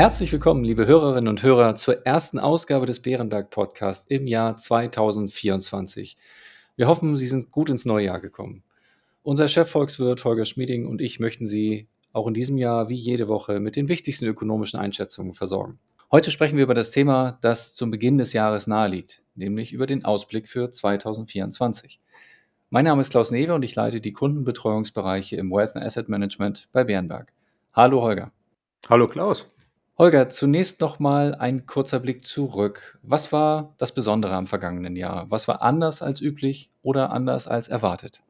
Herzlich willkommen, liebe Hörerinnen und Hörer, zur ersten Ausgabe des Bärenberg Podcasts im Jahr 2024. Wir hoffen, Sie sind gut ins neue Jahr gekommen. Unser Chefvolkswirt Holger Schmieding und ich möchten Sie auch in diesem Jahr wie jede Woche mit den wichtigsten ökonomischen Einschätzungen versorgen. Heute sprechen wir über das Thema, das zum Beginn des Jahres naheliegt, nämlich über den Ausblick für 2024. Mein Name ist Klaus Newe und ich leite die Kundenbetreuungsbereiche im Wealth and Asset Management bei Bärenberg. Hallo Holger. Hallo Klaus. Holger, zunächst noch mal ein kurzer Blick zurück. Was war das Besondere am vergangenen Jahr? Was war anders als üblich oder anders als erwartet?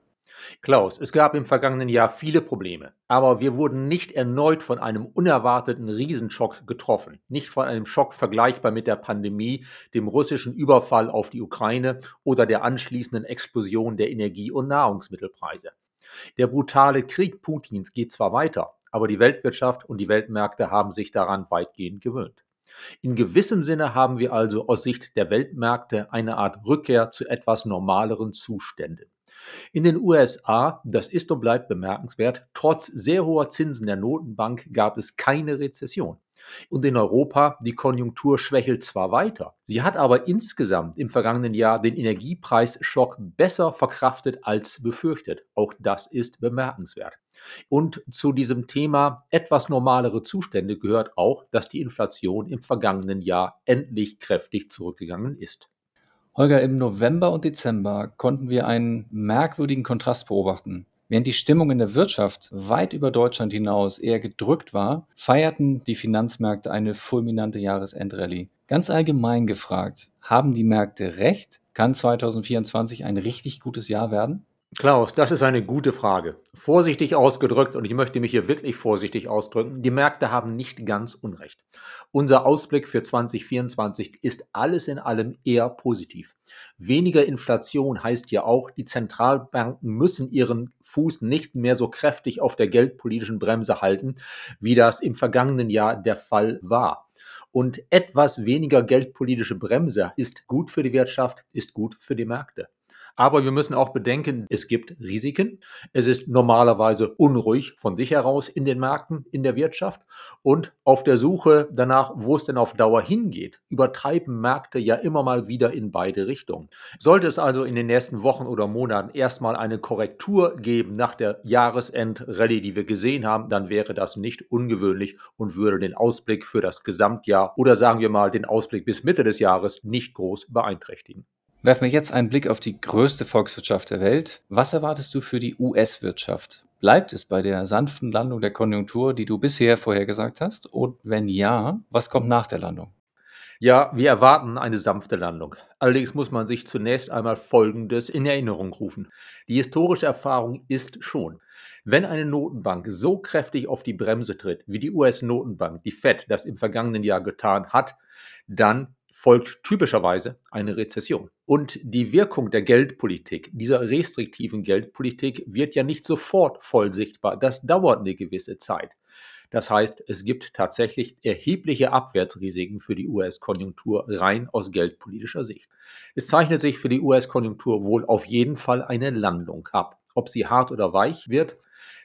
Klaus, es gab im vergangenen Jahr viele Probleme, aber wir wurden nicht erneut von einem unerwarteten Riesenschock getroffen, nicht von einem Schock vergleichbar mit der Pandemie, dem russischen Überfall auf die Ukraine oder der anschließenden Explosion der Energie- und Nahrungsmittelpreise. Der brutale Krieg Putins geht zwar weiter, aber die Weltwirtschaft und die Weltmärkte haben sich daran weitgehend gewöhnt. In gewissem Sinne haben wir also aus Sicht der Weltmärkte eine Art Rückkehr zu etwas normaleren Zuständen. In den USA, das ist und bleibt bemerkenswert, trotz sehr hoher Zinsen der Notenbank gab es keine Rezession. Und in Europa, die Konjunktur schwächelt zwar weiter, sie hat aber insgesamt im vergangenen Jahr den Energiepreisschock besser verkraftet als befürchtet. Auch das ist bemerkenswert. Und zu diesem Thema etwas normalere Zustände gehört auch, dass die Inflation im vergangenen Jahr endlich kräftig zurückgegangen ist. Holger, im November und Dezember konnten wir einen merkwürdigen Kontrast beobachten. Während die Stimmung in der Wirtschaft weit über Deutschland hinaus eher gedrückt war, feierten die Finanzmärkte eine fulminante Jahresendrallye. Ganz allgemein gefragt, haben die Märkte recht? Kann 2024 ein richtig gutes Jahr werden? Klaus, das ist eine gute Frage. Vorsichtig ausgedrückt, und ich möchte mich hier wirklich vorsichtig ausdrücken, die Märkte haben nicht ganz Unrecht. Unser Ausblick für 2024 ist alles in allem eher positiv. Weniger Inflation heißt ja auch, die Zentralbanken müssen ihren Fuß nicht mehr so kräftig auf der geldpolitischen Bremse halten, wie das im vergangenen Jahr der Fall war. Und etwas weniger geldpolitische Bremse ist gut für die Wirtschaft, ist gut für die Märkte. Aber wir müssen auch bedenken, es gibt Risiken. Es ist normalerweise unruhig von sich heraus in den Märkten, in der Wirtschaft. Und auf der Suche danach, wo es denn auf Dauer hingeht, übertreiben Märkte ja immer mal wieder in beide Richtungen. Sollte es also in den nächsten Wochen oder Monaten erstmal eine Korrektur geben nach der Jahresendrallye, die wir gesehen haben, dann wäre das nicht ungewöhnlich und würde den Ausblick für das Gesamtjahr oder sagen wir mal den Ausblick bis Mitte des Jahres nicht groß beeinträchtigen. Werfen wir jetzt einen Blick auf die größte Volkswirtschaft der Welt. Was erwartest du für die US-Wirtschaft? Bleibt es bei der sanften Landung der Konjunktur, die du bisher vorhergesagt hast? Und wenn ja, was kommt nach der Landung? Ja, wir erwarten eine sanfte Landung. Allerdings muss man sich zunächst einmal Folgendes in Erinnerung rufen. Die historische Erfahrung ist schon, wenn eine Notenbank so kräftig auf die Bremse tritt, wie die US-Notenbank, die Fed, das im vergangenen Jahr getan hat, dann folgt typischerweise eine Rezession. Und die Wirkung der Geldpolitik, dieser restriktiven Geldpolitik, wird ja nicht sofort voll sichtbar. Das dauert eine gewisse Zeit. Das heißt, es gibt tatsächlich erhebliche Abwärtsrisiken für die US-Konjunktur rein aus geldpolitischer Sicht. Es zeichnet sich für die US-Konjunktur wohl auf jeden Fall eine Landung ab. Ob sie hart oder weich wird,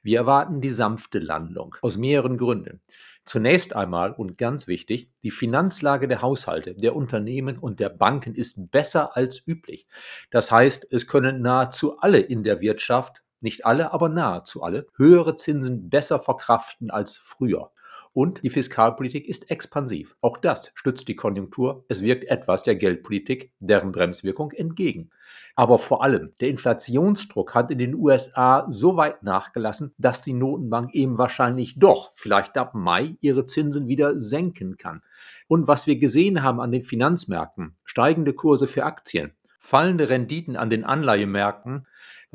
wir erwarten die sanfte Landung aus mehreren Gründen. Zunächst einmal und ganz wichtig, die Finanzlage der Haushalte, der Unternehmen und der Banken ist besser als üblich. Das heißt, es können nahezu alle in der Wirtschaft, nicht alle, aber nahezu alle, höhere Zinsen besser verkraften als früher. Und die Fiskalpolitik ist expansiv. Auch das stützt die Konjunktur. Es wirkt etwas der Geldpolitik, deren Bremswirkung entgegen. Aber vor allem, der Inflationsdruck hat in den USA so weit nachgelassen, dass die Notenbank eben wahrscheinlich doch, vielleicht ab Mai, ihre Zinsen wieder senken kann. Und was wir gesehen haben an den Finanzmärkten, steigende Kurse für Aktien, fallende Renditen an den Anleihemärkten,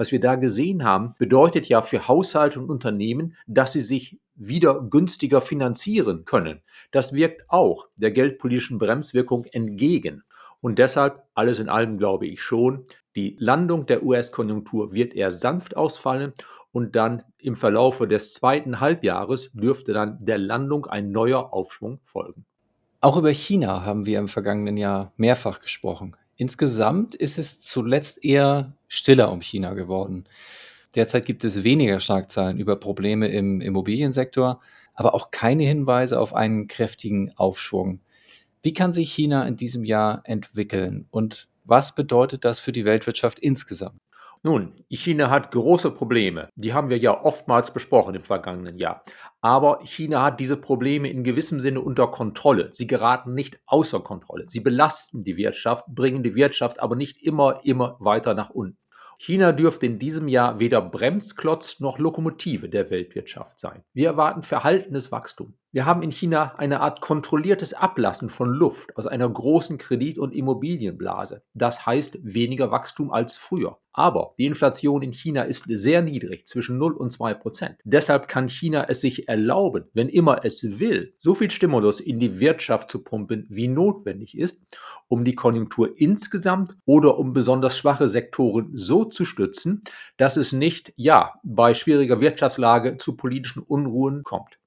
was wir da gesehen haben, bedeutet ja für Haushalte und Unternehmen, dass sie sich wieder günstiger finanzieren können. Das wirkt auch der geldpolitischen Bremswirkung entgegen. Und deshalb, alles in allem glaube ich schon, die Landung der US-Konjunktur wird eher sanft ausfallen und dann im Verlaufe des zweiten Halbjahres dürfte dann der Landung ein neuer Aufschwung folgen. Auch über China haben wir im vergangenen Jahr mehrfach gesprochen. Insgesamt ist es zuletzt eher stiller um China geworden. Derzeit gibt es weniger Schlagzeilen über Probleme im Immobiliensektor, aber auch keine Hinweise auf einen kräftigen Aufschwung. Wie kann sich China in diesem Jahr entwickeln und was bedeutet das für die Weltwirtschaft insgesamt? Nun, China hat große Probleme. Die haben wir ja oftmals besprochen im vergangenen Jahr. Aber China hat diese Probleme in gewissem Sinne unter Kontrolle. Sie geraten nicht außer Kontrolle. Sie belasten die Wirtschaft, bringen die Wirtschaft aber nicht immer, immer weiter nach unten. China dürfte in diesem Jahr weder Bremsklotz noch Lokomotive der Weltwirtschaft sein. Wir erwarten verhaltenes Wachstum. Wir haben in China eine Art kontrolliertes Ablassen von Luft aus einer großen Kredit- und Immobilienblase. Das heißt weniger Wachstum als früher. Aber die Inflation in China ist sehr niedrig, zwischen 0 und 2 Prozent. Deshalb kann China es sich erlauben, wenn immer es will, so viel Stimulus in die Wirtschaft zu pumpen, wie notwendig ist, um die Konjunktur insgesamt oder um besonders schwache Sektoren so zu stützen, dass es nicht, ja, bei schwieriger Wirtschaftslage zu politischen Unruhen kommt.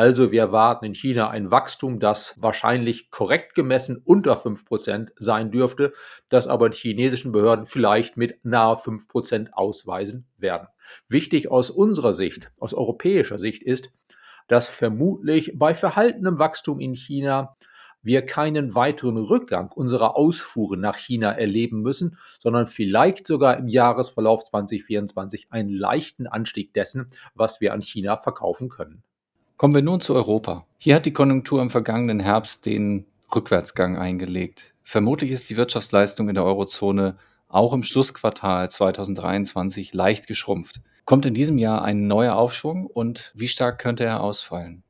Also wir erwarten in China ein Wachstum, das wahrscheinlich korrekt gemessen unter 5% sein dürfte, das aber die chinesischen Behörden vielleicht mit nahe 5% ausweisen werden. Wichtig aus unserer Sicht, aus europäischer Sicht ist, dass vermutlich bei verhaltenem Wachstum in China wir keinen weiteren Rückgang unserer Ausfuhren nach China erleben müssen, sondern vielleicht sogar im Jahresverlauf 2024 einen leichten Anstieg dessen, was wir an China verkaufen können. Kommen wir nun zu Europa. Hier hat die Konjunktur im vergangenen Herbst den Rückwärtsgang eingelegt. Vermutlich ist die Wirtschaftsleistung in der Eurozone auch im Schlussquartal 2023 leicht geschrumpft. Kommt in diesem Jahr ein neuer Aufschwung und wie stark könnte er ausfallen?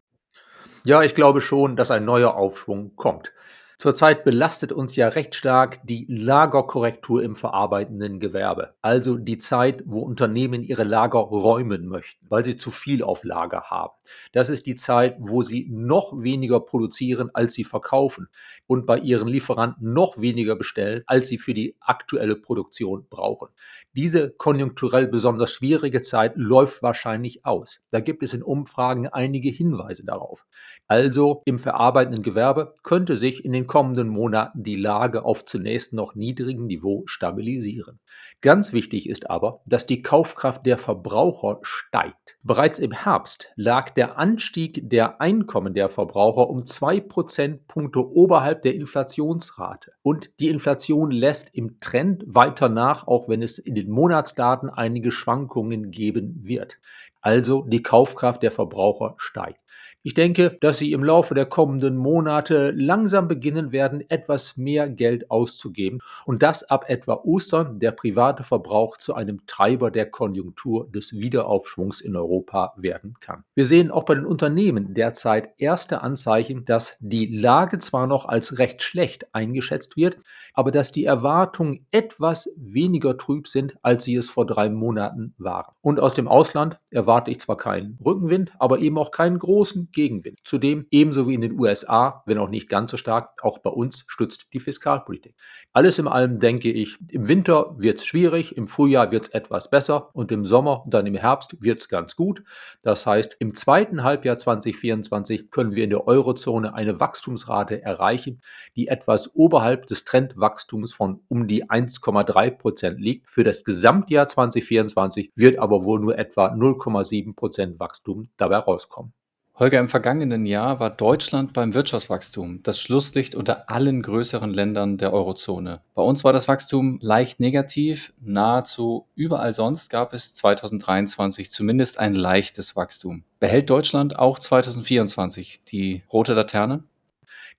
Ja, ich glaube schon, dass ein neuer Aufschwung kommt. Zurzeit belastet uns ja recht stark die Lagerkorrektur im verarbeitenden Gewerbe, also die Zeit, wo Unternehmen ihre Lager räumen möchten, weil sie zu viel auf Lager haben. Das ist die Zeit, wo sie noch weniger produzieren, als sie verkaufen und bei ihren Lieferanten noch weniger bestellen, als sie für die aktuelle Produktion brauchen. Diese konjunkturell besonders schwierige Zeit läuft wahrscheinlich aus. Da gibt es in Umfragen einige Hinweise darauf. Also im verarbeitenden Gewerbe könnte sich in den kommenden Monaten die Lage auf zunächst noch niedrigem Niveau stabilisieren. Ganz wichtig ist aber, dass die Kaufkraft der Verbraucher steigt. Bereits im Herbst lag der Anstieg der Einkommen der Verbraucher um zwei Prozentpunkte oberhalb der Inflationsrate. Und die Inflation lässt im Trend weiter nach, auch wenn es in den Monatsdaten einige Schwankungen geben wird. Also die Kaufkraft der Verbraucher steigt. Ich denke, dass sie im Laufe der kommenden Monate langsam beginnen werden, etwas mehr Geld auszugeben und dass ab etwa Ostern der private Verbrauch zu einem Treiber der Konjunktur des Wiederaufschwungs in Europa werden kann. Wir sehen auch bei den Unternehmen derzeit erste Anzeichen, dass die Lage zwar noch als recht schlecht eingeschätzt wird, aber dass die Erwartungen etwas weniger trüb sind, als sie es vor drei Monaten waren. Und aus dem Ausland erwarte ich zwar keinen Rückenwind, aber eben auch keinen großen Gegenwind. Zudem, ebenso wie in den USA, wenn auch nicht ganz so stark, auch bei uns stützt die Fiskalpolitik. Alles in allem denke ich, im Winter wird es schwierig, im Frühjahr wird es etwas besser und im Sommer und dann im Herbst wird es ganz gut. Das heißt, im zweiten Halbjahr 2024 können wir in der Eurozone eine Wachstumsrate erreichen, die etwas oberhalb des Trendwachstums von um die 1,3 Prozent liegt. Für das Gesamtjahr 2024 wird aber wohl nur etwa 0,7 Prozent Wachstum dabei rauskommen. Holger, im vergangenen Jahr war Deutschland beim Wirtschaftswachstum das Schlusslicht unter allen größeren Ländern der Eurozone. Bei uns war das Wachstum leicht negativ. Nahezu überall sonst gab es 2023 zumindest ein leichtes Wachstum. Behält Deutschland auch 2024 die rote Laterne?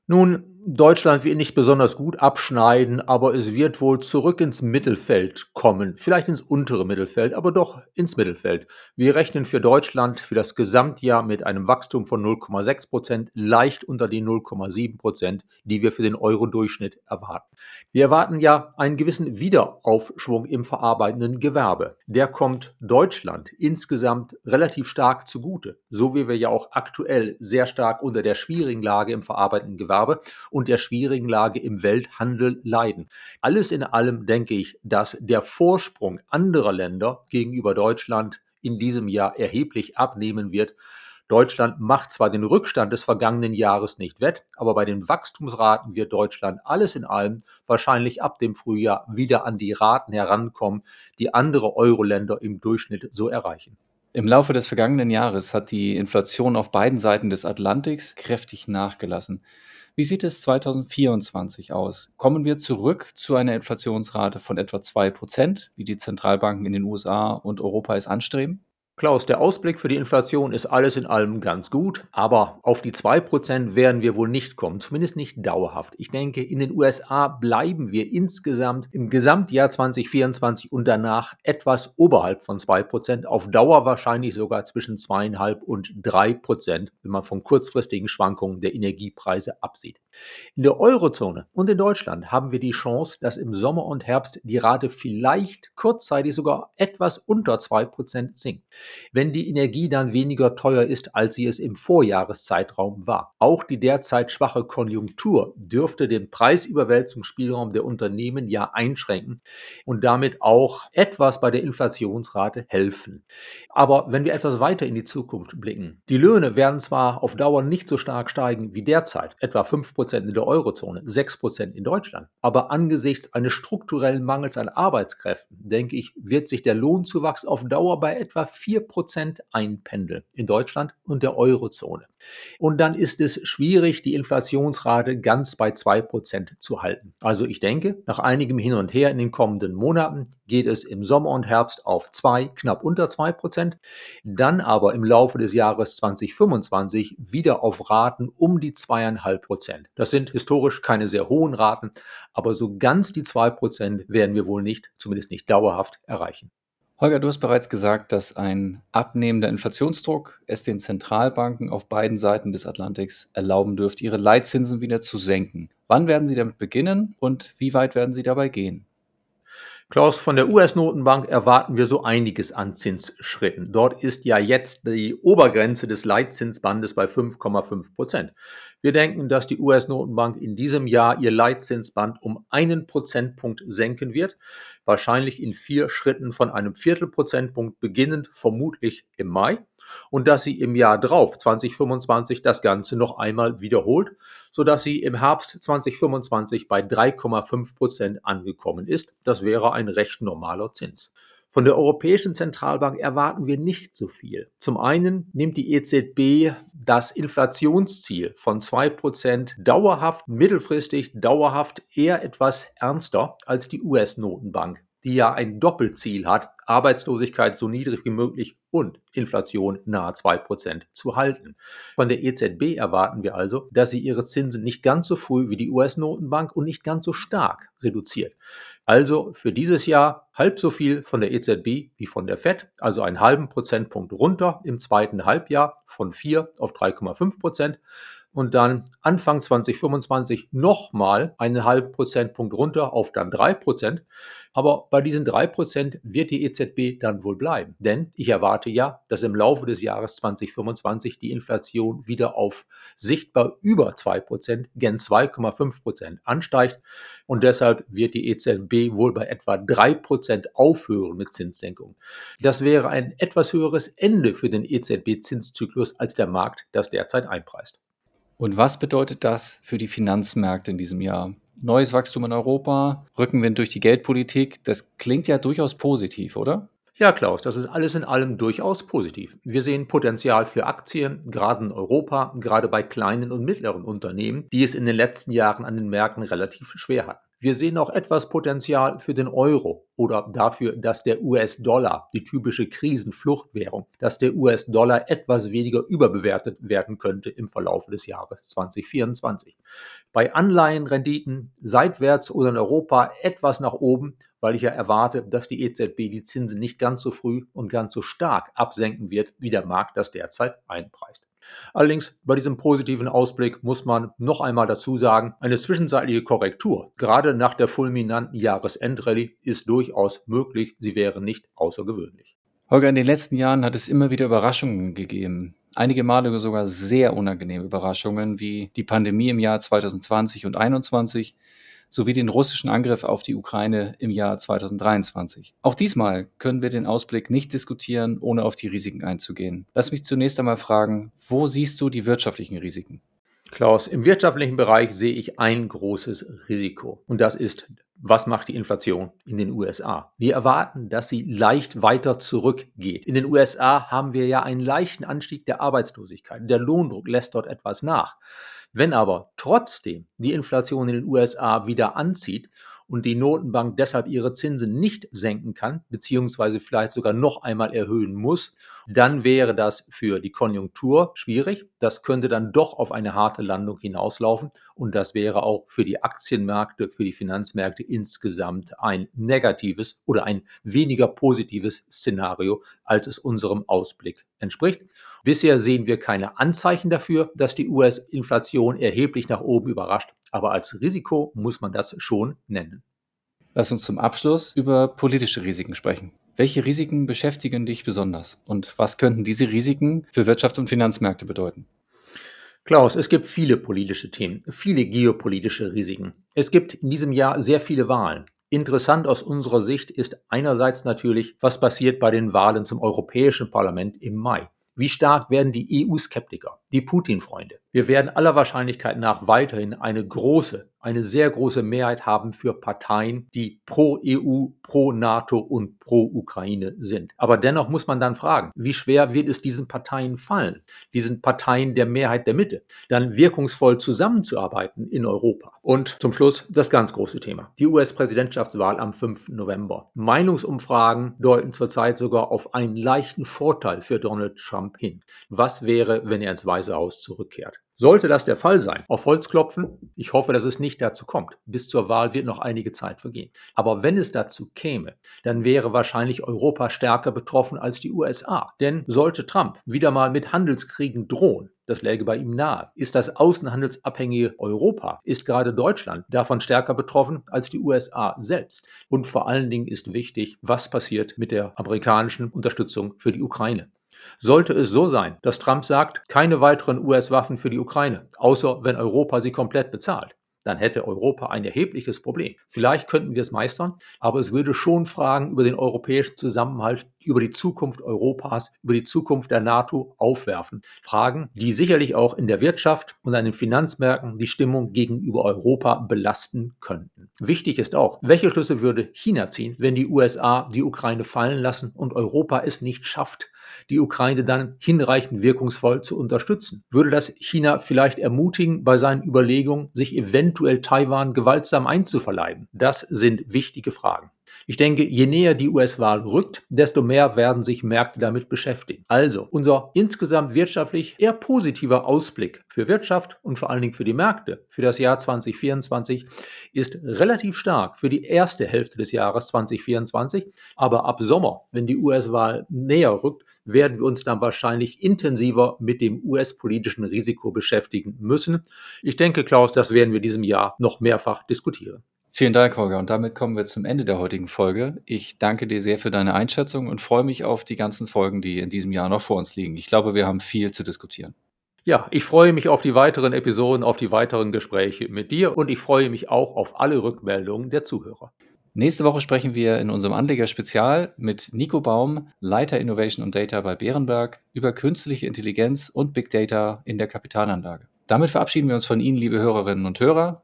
Nun, Deutschland wird nicht besonders gut abschneiden, aber es wird wohl zurück ins Mittelfeld kommen. Vielleicht ins untere Mittelfeld, aber doch ins Mittelfeld. Wir rechnen für Deutschland für das Gesamtjahr mit einem Wachstum von 0,6 Prozent, leicht unter die 0,7 Prozent, die wir für den Euro-Durchschnitt erwarten. Wir erwarten ja einen gewissen Wiederaufschwung im verarbeitenden Gewerbe. Der kommt Deutschland insgesamt relativ stark zugute, so wie wir ja auch aktuell sehr stark unter der schwierigen Lage im verarbeitenden Gewerbe und der schwierigen Lage im Welthandel leiden. Alles in allem denke ich, dass der Vorsprung anderer Länder gegenüber Deutschland in diesem Jahr erheblich abnehmen wird. Deutschland macht zwar den Rückstand des vergangenen Jahres nicht wett, aber bei den Wachstumsraten wird Deutschland alles in allem wahrscheinlich ab dem Frühjahr wieder an die Raten herankommen, die andere Euro-Länder im Durchschnitt so erreichen. Im Laufe des vergangenen Jahres hat die Inflation auf beiden Seiten des Atlantiks kräftig nachgelassen. Wie sieht es 2024 aus? Kommen wir zurück zu einer Inflationsrate von etwa 2%, wie die Zentralbanken in den USA und Europa es anstreben? Klaus, der Ausblick für die Inflation ist alles in allem ganz gut, aber auf die 2% werden wir wohl nicht kommen, zumindest nicht dauerhaft. Ich denke, in den USA bleiben wir insgesamt im Gesamtjahr 2024 und danach etwas oberhalb von 2%, auf Dauer wahrscheinlich sogar zwischen 2,5 und 3%, wenn man von kurzfristigen Schwankungen der Energiepreise absieht. In der Eurozone und in Deutschland haben wir die Chance, dass im Sommer und Herbst die Rate vielleicht kurzzeitig sogar etwas unter 2% sinkt wenn die Energie dann weniger teuer ist, als sie es im Vorjahreszeitraum war. Auch die derzeit schwache Konjunktur dürfte den Preisüberwälzungsspielraum der Unternehmen ja einschränken und damit auch etwas bei der Inflationsrate helfen. Aber wenn wir etwas weiter in die Zukunft blicken, die Löhne werden zwar auf Dauer nicht so stark steigen wie derzeit, etwa 5% in der Eurozone, 6% in Deutschland, aber angesichts eines strukturellen Mangels an Arbeitskräften, denke ich, wird sich der Lohnzuwachs auf Dauer bei etwa 4 Prozent einpendeln in Deutschland und der Eurozone. Und dann ist es schwierig, die Inflationsrate ganz bei 2% zu halten. Also ich denke, nach einigem Hin und Her in den kommenden Monaten geht es im Sommer und Herbst auf 2, knapp unter 2%, dann aber im Laufe des Jahres 2025 wieder auf Raten um die 2,5%. Das sind historisch keine sehr hohen Raten, aber so ganz die 2% werden wir wohl nicht, zumindest nicht dauerhaft, erreichen. Holger, du hast bereits gesagt, dass ein abnehmender Inflationsdruck es den Zentralbanken auf beiden Seiten des Atlantiks erlauben dürfte, ihre Leitzinsen wieder zu senken. Wann werden sie damit beginnen und wie weit werden sie dabei gehen? Klaus, von der US-Notenbank erwarten wir so einiges an Zinsschritten. Dort ist ja jetzt die Obergrenze des Leitzinsbandes bei 5,5 Prozent. Wir denken, dass die US-Notenbank in diesem Jahr ihr Leitzinsband um einen Prozentpunkt senken wird, wahrscheinlich in vier Schritten von einem Viertelprozentpunkt beginnend, vermutlich im Mai und dass sie im Jahr drauf, 2025, das Ganze noch einmal wiederholt, sodass sie im Herbst 2025 bei 3,5 Prozent angekommen ist. Das wäre ein recht normaler Zins. Von der Europäischen Zentralbank erwarten wir nicht so viel. Zum einen nimmt die EZB das Inflationsziel von 2% dauerhaft, mittelfristig dauerhaft eher etwas ernster als die US-Notenbank die ja ein Doppelziel hat, Arbeitslosigkeit so niedrig wie möglich und Inflation nahe 2% zu halten. Von der EZB erwarten wir also, dass sie ihre Zinsen nicht ganz so früh wie die US-Notenbank und nicht ganz so stark reduziert. Also für dieses Jahr halb so viel von der EZB wie von der FED, also einen halben Prozentpunkt runter im zweiten Halbjahr von 4 auf 3,5 Prozent und dann Anfang 2025 nochmal einen halben Prozentpunkt runter auf dann drei Prozent. Aber bei diesen drei Prozent wird die EZB dann wohl bleiben. Denn ich erwarte ja, dass im Laufe des Jahres 2025 die Inflation wieder auf sichtbar über zwei Prozent, gen 2,5 Prozent ansteigt. Und deshalb wird die EZB wohl bei etwa drei Prozent aufhören mit Zinssenkungen. Das wäre ein etwas höheres Ende für den EZB-Zinszyklus, als der Markt das derzeit einpreist. Und was bedeutet das für die Finanzmärkte in diesem Jahr? Neues Wachstum in Europa, Rückenwind durch die Geldpolitik, das klingt ja durchaus positiv, oder? Ja, Klaus, das ist alles in allem durchaus positiv. Wir sehen Potenzial für Aktien, gerade in Europa, gerade bei kleinen und mittleren Unternehmen, die es in den letzten Jahren an den Märkten relativ schwer hatten. Wir sehen auch etwas Potenzial für den Euro oder dafür, dass der US-Dollar, die typische Krisenfluchtwährung, dass der US-Dollar etwas weniger überbewertet werden könnte im Verlauf des Jahres 2024. Bei Anleihenrenditen seitwärts oder in Europa etwas nach oben, weil ich ja erwarte, dass die EZB die Zinsen nicht ganz so früh und ganz so stark absenken wird, wie der Markt das derzeit einpreist. Allerdings bei diesem positiven Ausblick muss man noch einmal dazu sagen, eine zwischenzeitliche Korrektur, gerade nach der fulminanten Jahresendrallye, ist durchaus möglich, sie wäre nicht außergewöhnlich. Holger, in den letzten Jahren hat es immer wieder Überraschungen gegeben. Einige Male sogar sehr unangenehme Überraschungen, wie die Pandemie im Jahr 2020 und 2021, sowie den russischen Angriff auf die Ukraine im Jahr 2023. Auch diesmal können wir den Ausblick nicht diskutieren, ohne auf die Risiken einzugehen. Lass mich zunächst einmal fragen, wo siehst du die wirtschaftlichen Risiken? Klaus, im wirtschaftlichen Bereich sehe ich ein großes Risiko und das ist Was macht die Inflation in den USA? Wir erwarten, dass sie leicht weiter zurückgeht. In den USA haben wir ja einen leichten Anstieg der Arbeitslosigkeit. Der Lohndruck lässt dort etwas nach. Wenn aber trotzdem die Inflation in den USA wieder anzieht und die Notenbank deshalb ihre Zinsen nicht senken kann, beziehungsweise vielleicht sogar noch einmal erhöhen muss, dann wäre das für die Konjunktur schwierig. Das könnte dann doch auf eine harte Landung hinauslaufen und das wäre auch für die Aktienmärkte, für die Finanzmärkte insgesamt ein negatives oder ein weniger positives Szenario, als es unserem Ausblick entspricht. Bisher sehen wir keine Anzeichen dafür, dass die US-Inflation erheblich nach oben überrascht, aber als Risiko muss man das schon nennen. Lass uns zum Abschluss über politische Risiken sprechen. Welche Risiken beschäftigen dich besonders und was könnten diese Risiken für Wirtschaft und Finanzmärkte bedeuten? Klaus, es gibt viele politische Themen, viele geopolitische Risiken. Es gibt in diesem Jahr sehr viele Wahlen. Interessant aus unserer Sicht ist einerseits natürlich, was passiert bei den Wahlen zum Europäischen Parlament im Mai. Wie stark werden die EU-Skeptiker, die Putin-Freunde? Wir werden aller Wahrscheinlichkeit nach weiterhin eine große, eine sehr große Mehrheit haben für Parteien, die pro EU, pro NATO und pro Ukraine sind. Aber dennoch muss man dann fragen, wie schwer wird es diesen Parteien fallen, diesen Parteien der Mehrheit der Mitte, dann wirkungsvoll zusammenzuarbeiten in Europa? Und zum Schluss das ganz große Thema, die US-Präsidentschaftswahl am 5. November. Meinungsumfragen deuten zurzeit sogar auf einen leichten Vorteil für Donald Trump hin. Was wäre, wenn er ins Weiße Haus zurückkehrt? Sollte das der Fall sein, auf Holz klopfen, ich hoffe, dass es nicht dazu kommt. Bis zur Wahl wird noch einige Zeit vergehen. Aber wenn es dazu käme, dann wäre wahrscheinlich Europa stärker betroffen als die USA. Denn sollte Trump wieder mal mit Handelskriegen drohen, das läge bei ihm nahe. Ist das außenhandelsabhängige Europa, ist gerade Deutschland davon stärker betroffen als die USA selbst. Und vor allen Dingen ist wichtig, was passiert mit der amerikanischen Unterstützung für die Ukraine. Sollte es so sein, dass Trump sagt, keine weiteren US-Waffen für die Ukraine, außer wenn Europa sie komplett bezahlt, dann hätte Europa ein erhebliches Problem. Vielleicht könnten wir es meistern, aber es würde schon Fragen über den europäischen Zusammenhalt, über die Zukunft Europas, über die Zukunft der NATO aufwerfen. Fragen, die sicherlich auch in der Wirtschaft und an den Finanzmärkten die Stimmung gegenüber Europa belasten könnten. Wichtig ist auch, welche Schlüsse würde China ziehen, wenn die USA die Ukraine fallen lassen und Europa es nicht schafft, die Ukraine dann hinreichend wirkungsvoll zu unterstützen? Würde das China vielleicht ermutigen, bei seinen Überlegungen, sich eventuell Taiwan gewaltsam einzuverleiben? Das sind wichtige Fragen. Ich denke, je näher die US-Wahl rückt, desto mehr werden sich Märkte damit beschäftigen. Also, unser insgesamt wirtschaftlich eher positiver Ausblick für Wirtschaft und vor allen Dingen für die Märkte für das Jahr 2024 ist relativ stark für die erste Hälfte des Jahres 2024. Aber ab Sommer, wenn die US-Wahl näher rückt, werden wir uns dann wahrscheinlich intensiver mit dem US-politischen Risiko beschäftigen müssen. Ich denke, Klaus, das werden wir diesem Jahr noch mehrfach diskutieren. Vielen Dank, Holger. Und damit kommen wir zum Ende der heutigen Folge. Ich danke dir sehr für deine Einschätzung und freue mich auf die ganzen Folgen, die in diesem Jahr noch vor uns liegen. Ich glaube, wir haben viel zu diskutieren. Ja, ich freue mich auf die weiteren Episoden, auf die weiteren Gespräche mit dir und ich freue mich auch auf alle Rückmeldungen der Zuhörer. Nächste Woche sprechen wir in unserem Anleger-Spezial mit Nico Baum, Leiter Innovation und Data bei Bärenberg, über künstliche Intelligenz und Big Data in der Kapitalanlage. Damit verabschieden wir uns von Ihnen, liebe Hörerinnen und Hörer.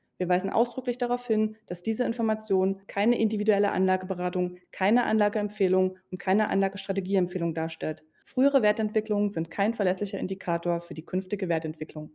Wir weisen ausdrücklich darauf hin, dass diese Information keine individuelle Anlageberatung, keine Anlageempfehlung und keine Anlagestrategieempfehlung darstellt. Frühere Wertentwicklungen sind kein verlässlicher Indikator für die künftige Wertentwicklung.